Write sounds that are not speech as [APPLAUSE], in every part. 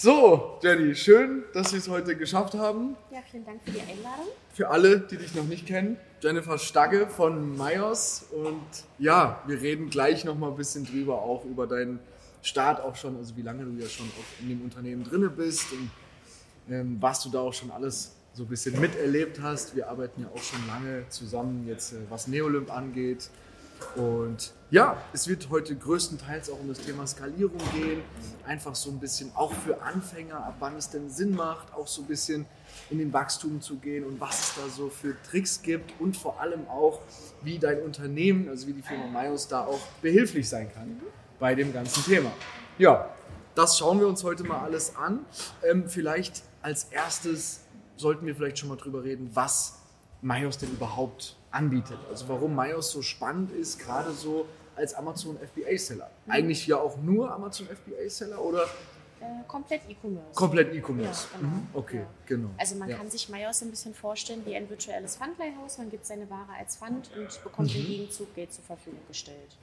So, Jenny, schön, dass wir es heute geschafft haben. Ja, vielen Dank für die Einladung. Für alle, die dich noch nicht kennen, Jennifer Stagge von Mayos. Und ja, wir reden gleich noch mal ein bisschen drüber, auch über deinen Start auch schon, also wie lange du ja schon auch in dem Unternehmen drinne bist und ähm, was du da auch schon alles so ein bisschen miterlebt hast. Wir arbeiten ja auch schon lange zusammen, jetzt äh, was Neolymp angeht. Und ja, es wird heute größtenteils auch um das Thema Skalierung gehen. Einfach so ein bisschen auch für Anfänger, ab wann es denn Sinn macht, auch so ein bisschen in den Wachstum zu gehen und was es da so für Tricks gibt und vor allem auch, wie dein Unternehmen, also wie die Firma Mayos da auch behilflich sein kann bei dem ganzen Thema. Ja, das schauen wir uns heute mal alles an. Ähm, vielleicht als erstes sollten wir vielleicht schon mal drüber reden, was Mayos denn überhaupt anbietet. Also warum Mayos so spannend ist, gerade so als Amazon FBA-Seller. Mhm. Eigentlich ja auch nur Amazon FBA-Seller oder äh, komplett E-Commerce. Komplett E-Commerce. Ja, genau. Mhm. Okay, Ja. genau. Also man ja. kann sich Mayos ein bisschen vorstellen wie ein virtuelles Pfandleihhaus. Man gibt seine Ware als Pfand und bekommt Mhm. im Gegenzug Geld zur Verfügung gestellt.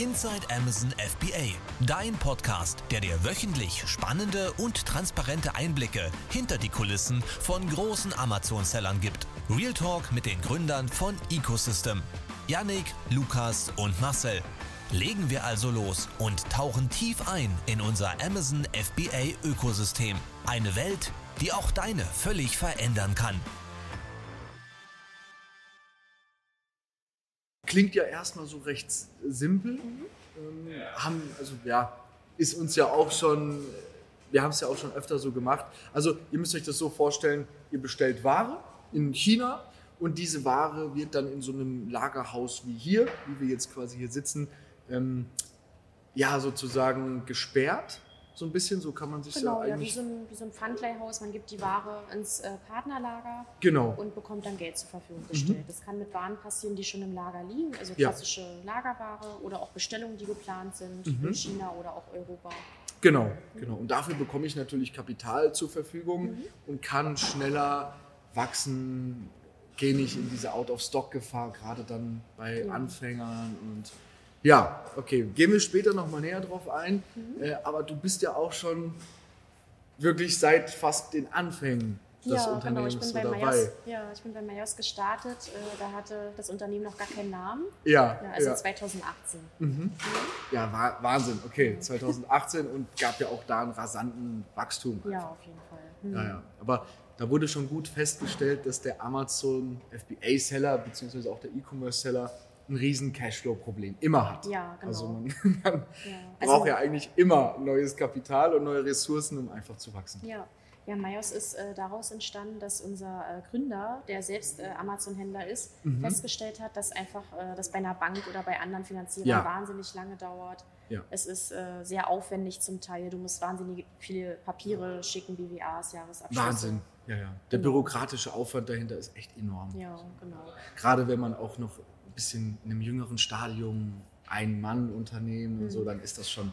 Inside Amazon FBA, dein Podcast, der dir wöchentlich spannende und transparente Einblicke hinter die Kulissen von großen Amazon-Sellern gibt. Real Talk mit den Gründern von Ecosystem. Yannick, Lukas und Marcel. Legen wir also los und tauchen tief ein in unser Amazon FBA Ökosystem. Eine Welt, die auch deine völlig verändern kann. Klingt ja erstmal so recht simpel. Ähm, haben, also ja, ist uns ja auch schon, wir haben es ja auch schon öfter so gemacht. Also ihr müsst euch das so vorstellen, ihr bestellt Ware in China und diese Ware wird dann in so einem Lagerhaus wie hier, wie wir jetzt quasi hier sitzen, ähm, ja sozusagen gesperrt. So ein bisschen, so kann man sich Genau, ja ja, wie eigentlich. so, ein, wie so ein Pfandleihhaus. Man gibt die Ware ins äh, Partnerlager genau. und bekommt dann Geld zur Verfügung gestellt. Das kann mit Waren passieren, die schon im Lager liegen, also Ja. klassische Lagerware oder auch Bestellungen, die geplant sind Mhm. in China oder auch Europa. Genau, genau. Und dafür bekomme ich natürlich Kapital zur Verfügung und kann schneller wachsen, gehe nicht in diese Out-of-Stock-Gefahr, gerade dann bei Ja. Anfängern und ja, okay, gehen wir später nochmal näher drauf ein. Äh, aber du bist ja auch schon wirklich seit fast den Anfängen des ja, genau. Unternehmens Ich bin, so bei dabei. Mayos, ja, ich bin bei Mayos gestartet. Äh, da hatte das Unternehmen noch gar keinen Namen. Ja, Ja, also ja. 2018. Mhm. ja Wa- Wahnsinn, okay, 2018 und gab ja auch da einen rasanten Wachstum. Ja, auf jeden Fall. Hm. Ja, ja. Aber da wurde schon gut festgestellt, dass der Amazon FBA-Seller bzw. auch der E-Commerce-Seller ein riesen Cashflow-Problem immer hat. Ja, genau. Also man, [LAUGHS] man Ja. braucht Also- ja eigentlich immer neues Kapital und neue Ressourcen, um einfach zu wachsen. Ja, ja Mayos ist äh, daraus entstanden, dass unser äh, Gründer, der selbst äh, Amazon-Händler ist, Mhm. festgestellt hat, dass einfach äh, das bei einer Bank oder bei anderen Finanzierern Ja. wahnsinnig lange dauert. Ja. Es ist äh, sehr aufwendig zum Teil. Du musst wahnsinnig viele Papiere schicken, BWAs, Jahresabschlüsse. Wahnsinn. Ja, ja. Der Genau. bürokratische Aufwand dahinter ist echt enorm. Ja, genau. Gerade wenn man auch noch bisschen in einem jüngeren Stadium ein Mann-Unternehmen und Mhm. so, dann ist das schon,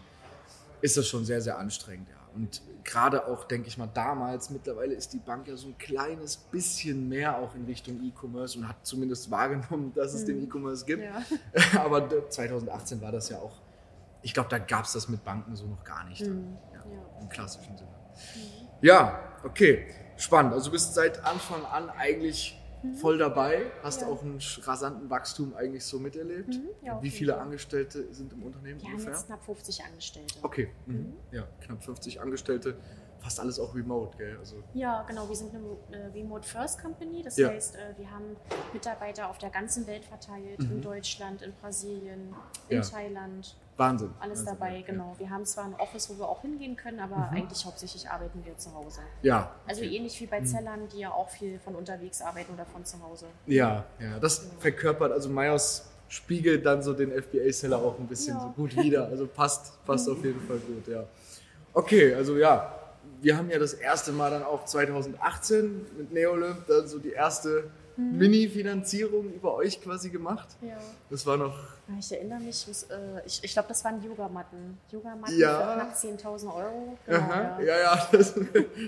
ist das schon sehr, sehr anstrengend, ja. Und gerade auch, denke ich mal, damals, mittlerweile ist die Bank ja so ein kleines bisschen mehr auch in Richtung E-Commerce und hat zumindest [LAUGHS] wahrgenommen, dass es den Mhm. E-Commerce gibt. Ja. [LAUGHS] Aber d- 2018 war das ja auch, ich glaube, da gab es das mit Banken so noch gar nicht. Mhm. Ja, Ja. Im klassischen Sinne. Mhm. Ja, okay. Spannend. Also du bist seit Anfang an eigentlich voll dabei, hast Mhm. Ja. auch einen rasanten Wachstum eigentlich so miterlebt. Mhm, ja, Wie viele. Angestellte sind im Unternehmen Wir haben ungefähr? jetzt knapp 50 Angestellte. Okay, mhm. Mhm. ja, knapp 50 Angestellte, fast alles auch remote, gell? Also, Ja, genau. Wir sind eine äh, Remote First Company. Das Ja. heißt, äh, wir haben Mitarbeiter auf der ganzen Welt verteilt. Mhm. In Deutschland, in Brasilien, in Ja. Thailand. Wahnsinn. Alles Wahnsinn, dabei, ja. genau. Wir haben zwar ein Office, wo wir auch hingehen können, aber Mhm. eigentlich hauptsächlich arbeiten wir zu Hause. Ja. Also okay. ähnlich wie bei Mhm. Zellern, die ja auch viel von unterwegs arbeiten oder von zu Hause. Ja, ja, das verkörpert, also Myers spiegelt dann so den FBA-Seller auch ein bisschen Ja. so gut wieder. Also passt, passt Mhm. auf jeden Fall gut, ja. Okay, also ja, wir haben ja das erste Mal dann auch 2018 mit Neolymp dann so die erste Mhm. Mini-Finanzierung über euch quasi gemacht. Ja. Das war noch, Ich erinnere mich, was, äh, ich, ich glaube, das waren Yogamatten. Yogamatten Ja. für knapp 10.000 Euro. Genau, aha, ja. ja, ja, [LAUGHS] das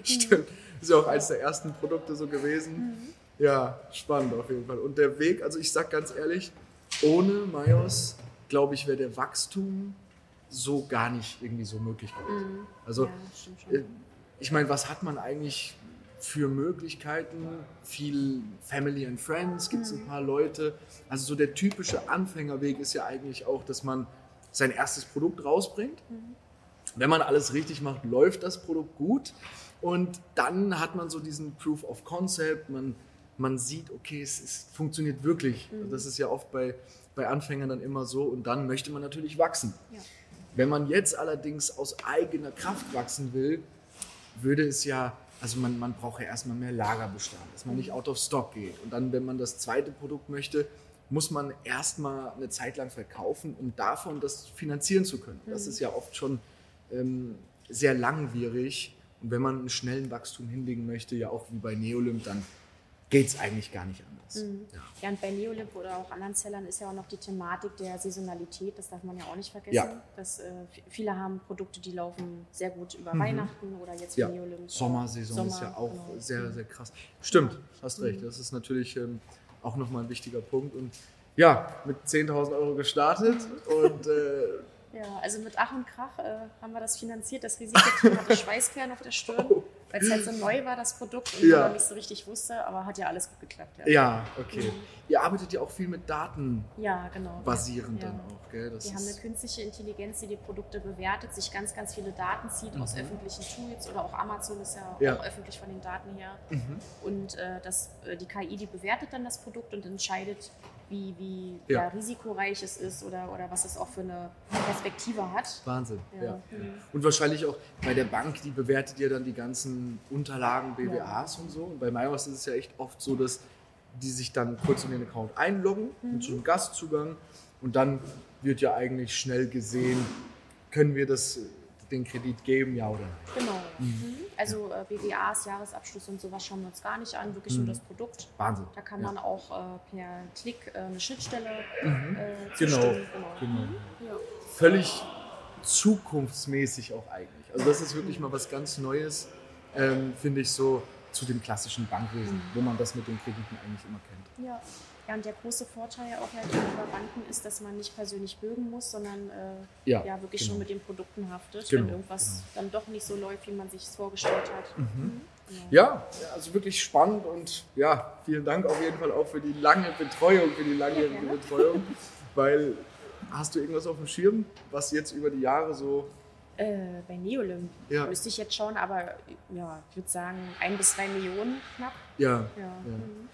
stimmt. Ist ja auch eines der ersten Produkte so gewesen. Mhm. Ja, spannend auf jeden Fall. Und der Weg, also ich sag ganz ehrlich, ohne Mayos, glaube ich, wäre der Wachstum so gar nicht irgendwie so möglich gewesen. Mhm. Also ja, stimmt schon. Ich meine, was hat man eigentlich für Möglichkeiten? Viel Family and Friends, gibt es ein paar Leute. Also so der typische Anfängerweg ist ja eigentlich auch, dass man sein erstes Produkt rausbringt. Wenn man alles richtig macht, läuft das Produkt gut. Und dann hat man so diesen Proof of Concept. Man, man sieht, okay, es, es funktioniert wirklich. Das ist ja oft bei, bei Anfängern dann immer so. Und dann möchte man natürlich wachsen. Ja. Wenn man jetzt allerdings aus eigener Kraft wachsen will, würde es ja, also man, man braucht ja erstmal mehr Lagerbestand, dass man nicht out of stock geht. Und dann, wenn man das zweite Produkt möchte, muss man erstmal eine Zeit lang verkaufen, um davon das finanzieren zu können. Das ist ja oft schon ähm, sehr langwierig. Und wenn man einen schnellen Wachstum hinlegen möchte, ja auch wie bei Neolymp, dann geht es eigentlich gar nicht anders. Ja. Ja, und bei Neolib oder auch anderen Sellern ist ja auch noch die Thematik der Saisonalität, das darf man ja auch nicht vergessen. Ja. Dass, äh, viele haben Produkte, die laufen sehr gut über Weihnachten oder jetzt wie Ja, Neolib. Sommersaison ist ja Sommer, auch genau. sehr, sehr krass. Stimmt, hast recht. Das ist natürlich ähm, auch nochmal ein wichtiger Punkt. Und ja, mit 10.000 Euro gestartet und äh, [LAUGHS] Ja, also mit Ach und Krach äh, haben wir das finanziert. Das Risikoteam hatte Schweißperlen auf der Stirn, [LAUGHS] weil es halt so neu war, das Produkt und. Ja. man nicht so richtig wusste, aber hat ja alles gut geklappt. Ja, ja, okay. Ihr arbeitet ja auch viel mit Daten ja genau. basierend ja. dann auch, gell? Das Wir haben eine künstliche Intelligenz, die die Produkte bewertet, sich ganz, ganz viele Daten zieht aus öffentlichen Tools oder auch Amazon ist ja, Mhm. Ja. auch öffentlich von den Daten her. Mhm. Und äh, das, äh, die KI, die bewertet dann das Produkt und entscheidet, wie, wie Ja. risikoreich es ist oder, oder was es auch für eine Perspektive hat. Wahnsinn. Ja. Mhm. Und wahrscheinlich auch bei der Bank, die bewertet ja dann die ganzen Unterlagen, BWAs und so. Und bei Maios ist es ja echt oft so, dass die sich dann kurz in den Account einloggen mit so einem Gastzugang und dann wird ja eigentlich schnell gesehen, können wir das, den Kredit geben, ja oder nein. Genau. Mhm. Also äh, BWAs, Jahresabschluss und sowas schauen wir uns gar nicht an, wirklich nur das Produkt. Wahnsinn. Da kann Mhm. Ja. Mhm. man auch äh, per Klick äh, eine Schnittstelle äh, Genau, zustimmen. genau. Ja. völlig zukunftsmäßig auch eigentlich. Also das ist wirklich mal was ganz Neues, ähm, finde ich so zu dem klassischen Bankwesen, wo man das mit den Krediten eigentlich immer kennt. Ja. ja, und der große Vorteil auch halt gegenüber Banken ist, dass man nicht persönlich bürgen muss, sondern äh, Ja, ja, wirklich genau. schon mit den Produkten haftet, Genau, wenn irgendwas dann doch nicht so läuft, wie man sich es vorgestellt hat. Mhm. Genau. Ja, ja, also wirklich spannend und ja, vielen Dank auf jeden Fall auch für die lange Betreuung, für die langjährige. Betreuung, [LAUGHS] weil hast du irgendwas auf dem Schirm, was jetzt über die Jahre so, Äh, bei Neolymp Ja. müsste ich jetzt schauen, aber ja, ich würde sagen, ein bis zwei Millionen knapp. ja, Ja. Mhm.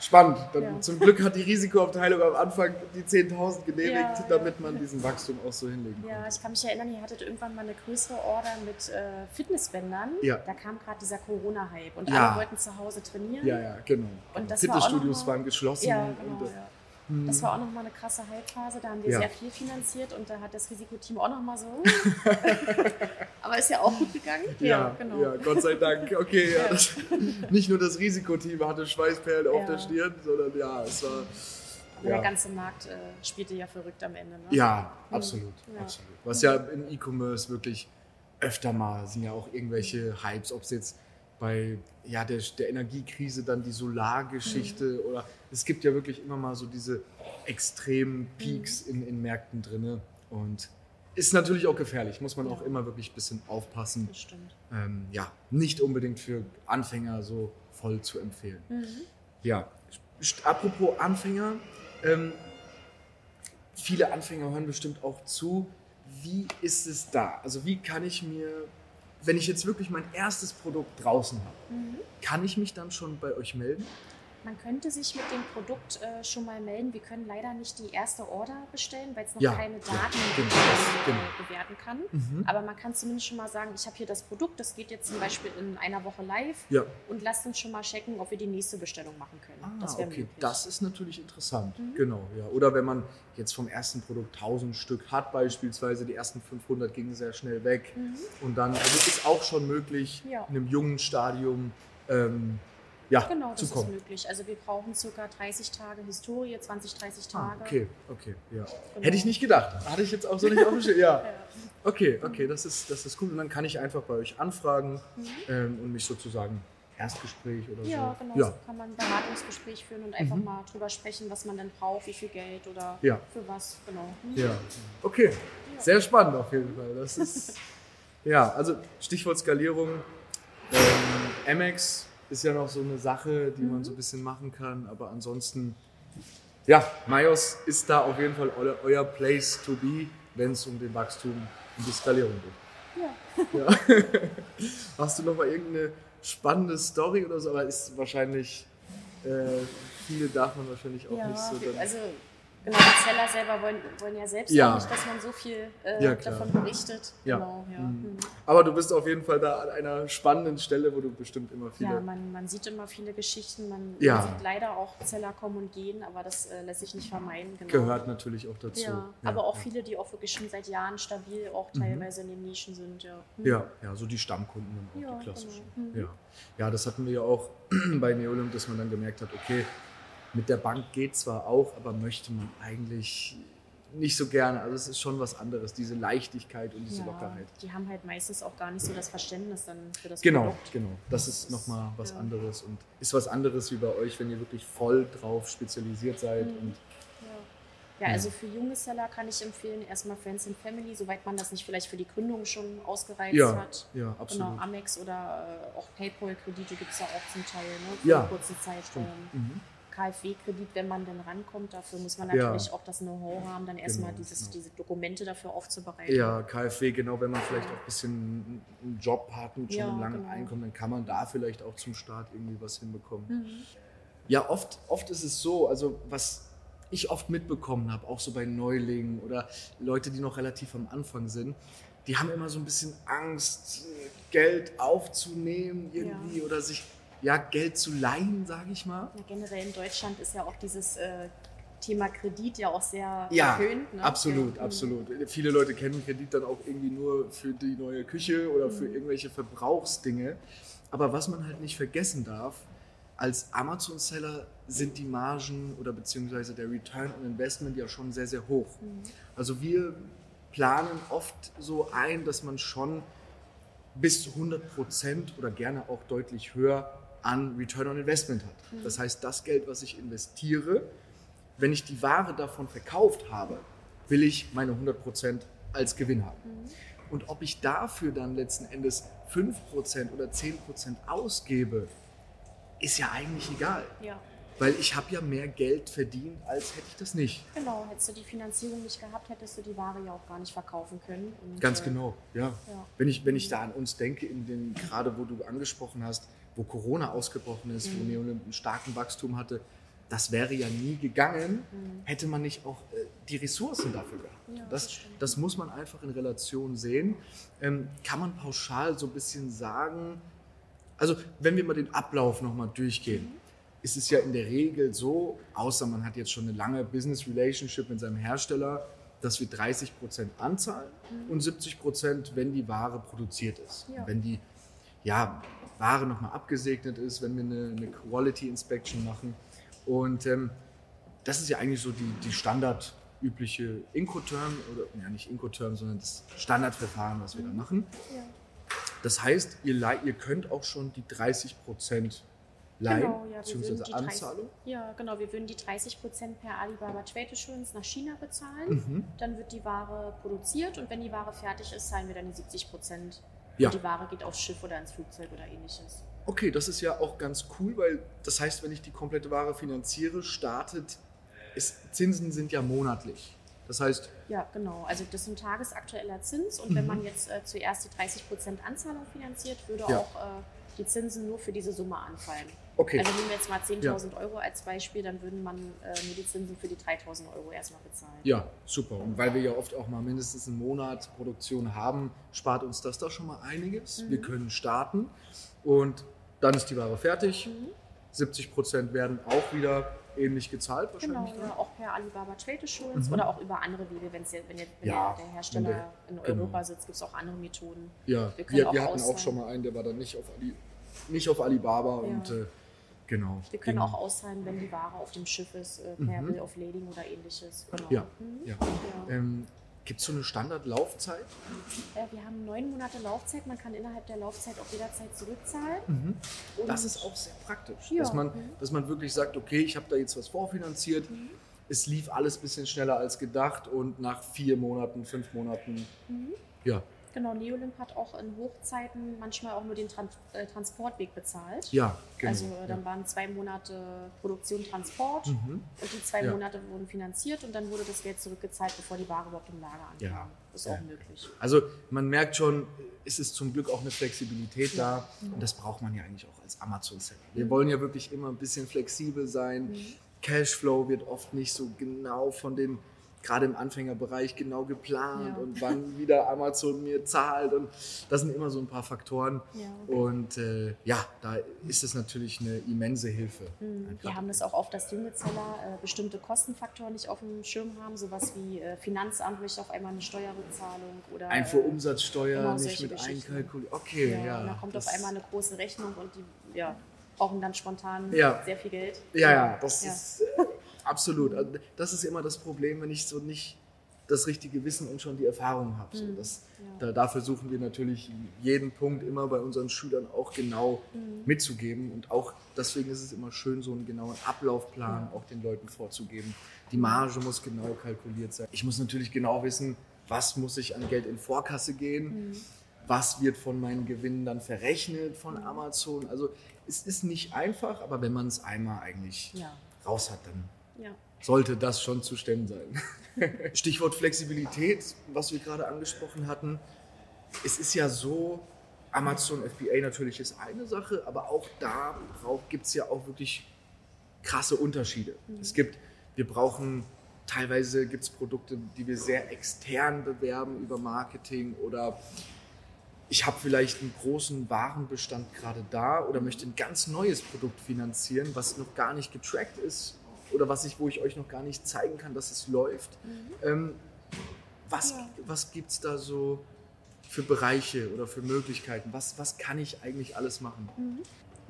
spannend. Dann, Ja. Zum Glück hat die Risikoabteilung am Anfang die 10.000 genehmigt, Ja, ja. damit man diesen Wachstum auch so hinlegen Ja, kann. ich kann mich erinnern, ihr hattet irgendwann mal eine größere Order mit äh, Fitnessbändern. Ja. Da kam gerade dieser Corona-Hype und Ja. alle wollten zu Hause trainieren. Ja, ja, genau. Und das war auch Fitnessstudios mal- waren geschlossen. Ja, und, genau. äh, Ja. Das war auch nochmal eine krasse Hype-Phase. Da haben wir Ja. sehr viel finanziert und da hat das Risikoteam auch nochmal so. [LAUGHS] Aber ist ja auch gut gegangen. Ja, genau. ja, Gott sei Dank. Okay, ja, das, [LAUGHS] nicht nur das Risikoteam hatte Schweißperlen auf Ja. der Stirn, sondern ja, es war. Aber Ja, der ganze Markt äh, spielte ja verrückt am Ende. Ne? ja absolut, Ja. absolut. Was ja im E-Commerce wirklich öfter mal sind ja auch irgendwelche Hypes, ob es jetzt bei ja, der, der Energiekrise dann die Solargeschichte Mhm. oder es gibt ja wirklich immer mal so diese extremen Peaks Mhm. in, in Märkten drinne und ist natürlich auch gefährlich, muss man auch Ja. immer wirklich ein bisschen aufpassen. Das stimmt. ähm, ja, nicht unbedingt für Anfänger so voll zu empfehlen. Mhm. Ja, apropos Anfänger, ähm, viele Anfänger hören bestimmt auch zu. Wie ist es da? Also wie kann ich mir, wenn ich jetzt wirklich mein erstes Produkt draußen habe, Mhm. kann ich mich dann schon bei euch melden? Man könnte sich mit dem Produkt äh, schon mal melden. Wir können leider nicht die erste Order bestellen, weil es noch Ja, keine ja, Daten genau, gibt, die man genau. äh, bewerten kann. Mhm. Aber man kann zumindest schon mal sagen, ich habe hier das Produkt, das geht jetzt zum Beispiel in einer Woche live Ja. und lasst uns schon mal checken, ob wir die nächste Bestellung machen können. Ah, das okay, möglich. das ist natürlich interessant. Mhm. Genau, ja. Oder wenn man jetzt vom ersten Produkt 1000 Stück hat, beispielsweise, die ersten 500 gingen sehr schnell weg. Mhm. Und dann also ist auch schon möglich, Ja. in einem jungen Stadium ähm, ja, Genau, das zu ist möglich. Also wir brauchen circa 30 Tage Historie, 20, 30 Ah, Tage. okay, okay, ja. Genau. Hätte ich nicht gedacht. Hatte ich jetzt auch so nicht auf. Ja. [LAUGHS] Ja. Okay, okay, das ist, das ist cool. Und dann kann ich einfach bei euch anfragen Mhm. ähm, und mich sozusagen Erstgespräch oder Ja, so. genau. Ja, So kann man ein Beratungsgespräch führen und einfach Mhm. mal drüber sprechen, was man denn braucht, wie viel Geld oder Ja. für was. Genau. Mhm. ja. Okay, Sehr spannend auf jeden Fall. Das ist, [LAUGHS] ja, also Stichwort Skalierung. Ähm, Amex ist ja noch so eine Sache, die man so ein bisschen machen kann, aber ansonsten, ja, Majos ist da auf jeden Fall euer, euer Place to be, wenn es um den Wachstum und die Skalierung geht. Ja. Ja. [LAUGHS] Hast du noch mal irgendeine spannende Story oder so? Aber ist wahrscheinlich, äh, viele darf man wahrscheinlich auch Ja, nicht so. Dann, also genau, die Seller selber wollen, wollen ja selbst Ja. auch nicht, dass man so viel äh, Ja, davon berichtet. Ja. Genau. Mhm. Mhm. aber du bist auf jeden Fall da an einer spannenden Stelle, wo du bestimmt immer viele. Ja, man, man sieht immer viele Geschichten, man, man sieht leider auch Zeller kommen und gehen, aber das äh, lässt sich nicht vermeiden. Genau. gehört natürlich auch dazu. Aber auch viele, die auch wirklich schon seit Jahren stabil auch Mhm. teilweise in den Nischen sind. Ja, Mhm. Ja, ja, so die Stammkunden und auch Ja, die klassischen. genau. Mhm. Ja. ja, das hatten wir ja auch [CLEARS THROAT] bei Neolymp, dass man dann gemerkt hat, okay, mit der Bank geht zwar auch, aber möchte man eigentlich nicht so gerne. Also es ist schon was anderes, diese Leichtigkeit und diese Ja, Lockerheit. Die haben halt meistens auch gar nicht so das Verständnis dann für das Genau, Produkt. genau. Das ist nochmal was Ja. anderes und ist was anderes wie bei euch, wenn ihr wirklich voll drauf spezialisiert seid. Mhm. Und Ja. also für junge Seller kann ich empfehlen, erstmal Friends and Family, soweit man das nicht vielleicht für die Gründung schon ausgereizt ja, hat. ja, absolut. Genau, Amex oder äh, auch PayPal-Kredite gibt es ja auch zum Teil, ne? Für Ja, einen kurzen Zeitraum. Mhm. KfW-Kredit, wenn man denn rankommt, dafür muss man Ja. natürlich auch das Know-how haben, dann erstmal Genau, dieses, genau. diese Dokumente dafür aufzubereiten. Ja, KfW, genau, wenn man vielleicht auch ein bisschen einen Job hat und schon Ja, ein langes genau. Einkommen, dann kann man da vielleicht auch zum Start irgendwie was hinbekommen. Mhm. Ja, oft, oft ist es so, also was ich oft mitbekommen habe, auch so bei Neulingen oder Leute, die noch relativ am Anfang sind, die haben immer so ein bisschen Angst, Geld aufzunehmen irgendwie oder sich ja Geld zu leihen, sage ich mal. Ja, generell in Deutschland ist ja auch dieses äh, Thema Kredit ja auch sehr Ja, verpönt. Ne? absolut, ja. absolut. Viele Leute kennen Kredit dann auch irgendwie nur für die neue Küche oder für irgendwelche Verbrauchsdinge. Aber was man halt nicht vergessen darf, als Amazon-Seller sind die Margen oder beziehungsweise der Return on Investment ja schon sehr, sehr hoch. Also wir planen oft so ein, dass man schon bis zu 100 Prozent oder gerne auch deutlich höher an Return on Investment hat. Das heißt, das Geld, was ich investiere, wenn ich die Ware davon verkauft habe, will ich meine 100 Prozent als Gewinn haben. Und ob ich dafür dann letzten Endes 5 Prozent oder 10 Prozent ausgebe, ist ja eigentlich egal. Ja, Weil ich habe ja mehr Geld verdient, als hätte ich das nicht. genau. Hättest du die Finanzierung nicht gehabt, hättest du die Ware ja auch gar nicht verkaufen können. Und, Ganz äh, genau, ja. Ja. Wenn, ich, wenn ich da an uns denke, in den, gerade wo du angesprochen hast, wo Corona ausgebrochen ist, wo Neolymp einen starken Wachstum hatte, das wäre ja nie gegangen, hätte man nicht auch äh, die Ressourcen dafür gehabt. Ja, das, das muss man einfach in Relation sehen. Ähm, kann man pauschal so ein bisschen sagen, also wenn wir mal den Ablauf nochmal durchgehen, ist es ja in der Regel so, außer man hat jetzt schon eine lange Business Relationship mit seinem Hersteller, dass wir 30% anzahlen und 70%, wenn die Ware produziert ist. Ja. Wenn die ja, Ware nochmal abgesegnet ist, wenn wir eine, eine Quality Inspection machen. Und ähm, das ist ja eigentlich so die, die standardübliche Incoterm, oder ja nicht Incoterm, sondern das Standardverfahren, was wir da machen. Ja. Das heißt, ihr, ihr könnt auch schon die 30% leihen, Genau, ja, beziehungsweise die 30, Anzahlung. ja, genau, wir würden die 30 Prozent per Alibaba Trade Assurance nach China bezahlen. Mhm. Dann wird die Ware produziert und wenn die Ware fertig ist, zahlen wir dann die 70 Prozent. Ja. Und die Ware geht aufs Schiff oder ins Flugzeug oder ähnliches. Okay, das ist ja auch ganz cool, weil das heißt, wenn ich die komplette Ware finanziere, startet, ist, Zinsen sind ja monatlich. Das heißt, Ja, genau. Also das ist ein tagesaktueller Zins und wenn man jetzt äh, zuerst die 30 Prozent Anzahlung finanziert, würde Mhm. Ja. auch äh, die Zinsen nur für diese Summe anfallen. okay, Also nehmen wir jetzt mal 10.000 Euro als Beispiel, dann würden man äh, nur die Zinsen für die 3.000 Euro erstmal bezahlen. ja, super. Und weil wir ja oft auch mal mindestens einen Monat Produktion haben, spart uns das doch schon mal einiges. Mhm. Wir können starten und dann ist die Ware fertig. 70 Prozent werden auch wieder ähnlich gezahlt Genau, wahrscheinlich. ja, auch per Alibaba Trade Assurance Mhm. oder auch über andere Wege, wenn's jetzt, wenn, jetzt, wenn Ja, der, Hersteller der- in genau. Europa sitzt, gibt es auch andere Methoden. Ja, Wir wir, können wir, auch hatten auch schon mal einen, der war dann nicht auf, Ali, nicht auf Alibaba Ja. und äh, genau. Wir können Ging- auch auszahlen, wenn die Ware auf dem Schiff ist, äh, per Mhm. Bill of Lading oder ähnliches. Genau. Ja, Mhm. Ja. Ähm, Gibt es so eine Standardlaufzeit? Äh, wir haben neun Monate Laufzeit, man kann innerhalb der Laufzeit auch jederzeit zurückzahlen. Mhm. Das ist auch sehr praktisch, Ja. dass, man, Mhm. dass man wirklich sagt, okay, ich habe da jetzt was vorfinanziert, es lief alles ein bisschen schneller als gedacht und nach vier Monaten, fünf Monaten, Mhm. ja, Genau, Neolimp hat auch in Hochzeiten manchmal auch nur den Tran äh, Transportweg bezahlt. ja, genau. Also äh, dann waren zwei Monate Produktion, Transport ja. Mhm. und die zwei Ja. Monate wurden finanziert und dann wurde das Geld zurückgezahlt, bevor die Ware überhaupt im Lager ankam. Ja. Ist Ja. auch möglich. Also man merkt schon, es ist zum Glück auch eine Flexibilität da Mhm. und das braucht man ja eigentlich auch als Amazon-Seller. Wir wollen ja wirklich immer ein bisschen flexibel sein. Mhm. Cashflow wird oft nicht so genau von den, gerade im Anfängerbereich, genau geplant Ja. und wann wieder Amazon mir zahlt und das sind immer so ein paar Faktoren. Ja, okay. Und äh, ja, da ist es natürlich eine immense Hilfe. Mhm. Wir haben das auch oft, dass junge Zeller äh, bestimmte Kostenfaktoren nicht auf dem Schirm haben, sowas wie äh, Finanzamt möchte auf einmal eine Steuerrückzahlung oder Einfuhrumsatzsteuer genau nicht mit einkalkuliert. Okay, ja, ja. und da kommt auf einmal eine große Rechnung und die ja, brauchen dann spontan Ja. sehr viel Geld. Ja, ja, das Ja. ist äh, [LAUGHS] absolut. Also, das ist immer das Problem, wenn ich so nicht das richtige Wissen und schon die Erfahrung habe. So, Mhm. das, Ja. da, dafür versuchen wir natürlich jeden Punkt immer bei unseren Schülern auch genau Mhm. mitzugeben. Und auch deswegen ist es immer schön, so einen genauen Ablaufplan Ja. auch den Leuten vorzugeben. Die Marge muss genau kalkuliert sein. Ich muss natürlich genau wissen, was muss ich an Geld in Vorkasse gehen, Mhm. was wird von meinen Gewinnen dann verrechnet von Mhm. Amazon. Also es ist nicht einfach, aber wenn man es einmal eigentlich Ja. raus hat, dann Ja. sollte das schon zu stemmen sein. [LAUGHS] Stichwort Flexibilität, was wir gerade angesprochen hatten. Es ist ja so, Amazon FBA natürlich ist eine Sache, aber auch da gibt es ja auch wirklich krasse Unterschiede. Es gibt, wir brauchen, teilweise gibt es Produkte, die wir sehr extern bewerben über Marketing oder ich habe vielleicht einen großen Warenbestand gerade da oder möchte ein ganz neues Produkt finanzieren, was noch gar nicht getrackt ist oder was ich, wo ich euch noch gar nicht zeigen kann, dass es läuft. Ähm, was Ja. was gibt es da so für Bereiche oder für Möglichkeiten? Was, was kann ich eigentlich alles machen? Mhm.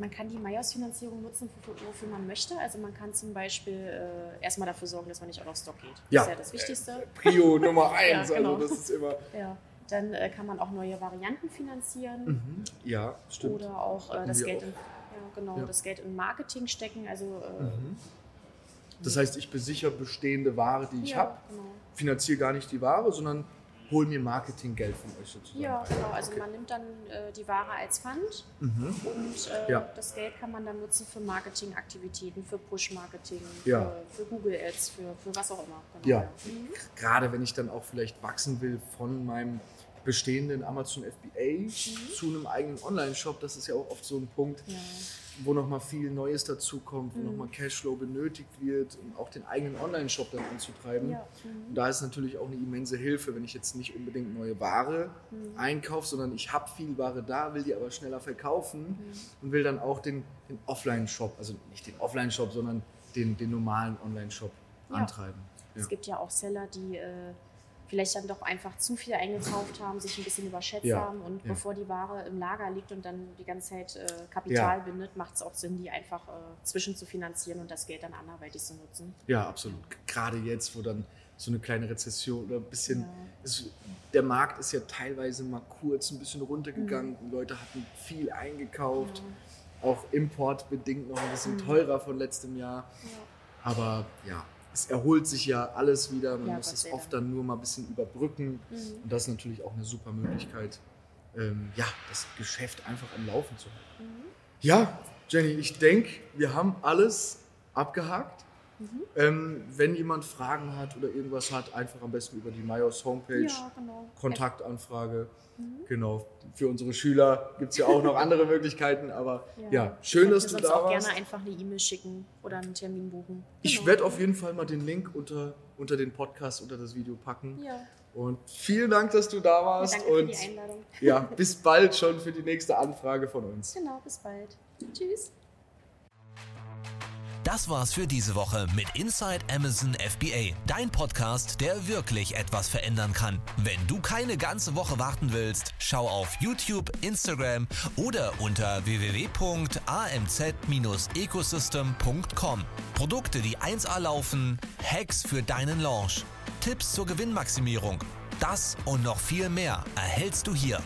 Man kann die Majos-Finanzierung nutzen, wofür, man möchte. Also man kann zum Beispiel äh, erstmal dafür sorgen, dass man nicht out of stock geht. Ja. Das ist ja das Wichtigste. Prio [LAUGHS] Nummer eins, Ja, genau. also das ist immer. Ja. Dann äh, kann man auch neue Varianten finanzieren Mhm. Ja, stimmt. oder auch äh, das Geld in, ja, genau, das Geld in Marketing stecken. Also äh, Mhm. Das heißt, ich besichere bestehende Ware, die ich ja, habe, genau. finanziere gar nicht die Ware, sondern hole mir Marketinggeld von euch sozusagen. Ja, genau. Also Okay. man nimmt dann äh, die Ware als Pfand Mhm. und äh, Ja. das Geld kann man dann nutzen für Marketingaktivitäten, für Push-Marketing, Ja. für, für Google Ads, für, für was auch immer. Genau, Ja. Mhm. Gerade wenn ich dann auch vielleicht wachsen will von meinem bestehenden Amazon FBA Mhm. zu einem eigenen Online-Shop, das ist ja auch oft so ein Punkt, ja. wo nochmal viel Neues dazukommt, wo Mhm. nochmal Cashflow benötigt wird, um auch den eigenen Online-Shop dann anzutreiben. Ja. Mhm. Und da ist natürlich auch eine immense Hilfe, wenn ich jetzt nicht unbedingt neue Ware Mhm. einkaufe, sondern ich habe viel Ware da, will die aber schneller verkaufen Mhm. und will dann auch den, den Offline-Shop, also nicht den Offline-Shop, sondern den, den normalen Online-Shop Ja. antreiben. Es gibt ja auch Seller, die äh, vielleicht dann doch einfach zu viel eingekauft haben, sich ein bisschen überschätzt Ja, haben und ja. bevor die Ware im Lager liegt und dann die ganze Zeit äh, Kapital bindet, macht es auch Sinn, die einfach äh, zwischen zu finanzieren und das Geld dann anderweitig zu nutzen. Ja, absolut. Gerade jetzt, wo dann so eine kleine Rezession oder ein bisschen. Ja. Es, der Markt ist ja teilweise mal kurz ein bisschen runtergegangen. Mhm. Die Leute hatten viel eingekauft. Auch importbedingt noch ein bisschen Mhm. teurer von letztem Jahr. Ja. Aber ja, es erholt sich ja alles wieder. Man Ja, muss es oft dann nur mal ein bisschen überbrücken. Mhm. Und das ist natürlich auch eine super Möglichkeit, ähm, ja, das Geschäft einfach am Laufen zu halten. Mhm. Ja, Jenny, ich denke, wir haben alles abgehakt. Mhm. Ähm, wenn jemand Fragen hat oder irgendwas hat, einfach am besten über die Myos Homepage, Ja, genau. Kontaktanfrage. Mhm. Genau, für unsere Schüler gibt es ja auch noch [LAUGHS] andere Möglichkeiten, aber ja, schön, Könnt dass du da auch warst. gerne einfach eine E-Mail schicken oder einen Termin buchen. Ich Genau. werde auf jeden Fall mal den Link unter, unter den Podcast, unter das Video packen. Ja, Und vielen Dank, dass du da warst. danke für und die Einladung. ja, [LAUGHS] bis bald schon für die nächste Anfrage von uns. Genau, bis bald. Tschüss. Das war's für diese Woche mit Inside Amazon FBA, dein Podcast, der wirklich etwas verändern kann. Wenn du keine ganze Woche warten willst, schau auf YouTube, Instagram oder unter www.amz-ecosystem.com. Produkte, die 1A laufen, Hacks für deinen Launch, Tipps zur Gewinnmaximierung. Das und noch viel mehr erhältst du hier.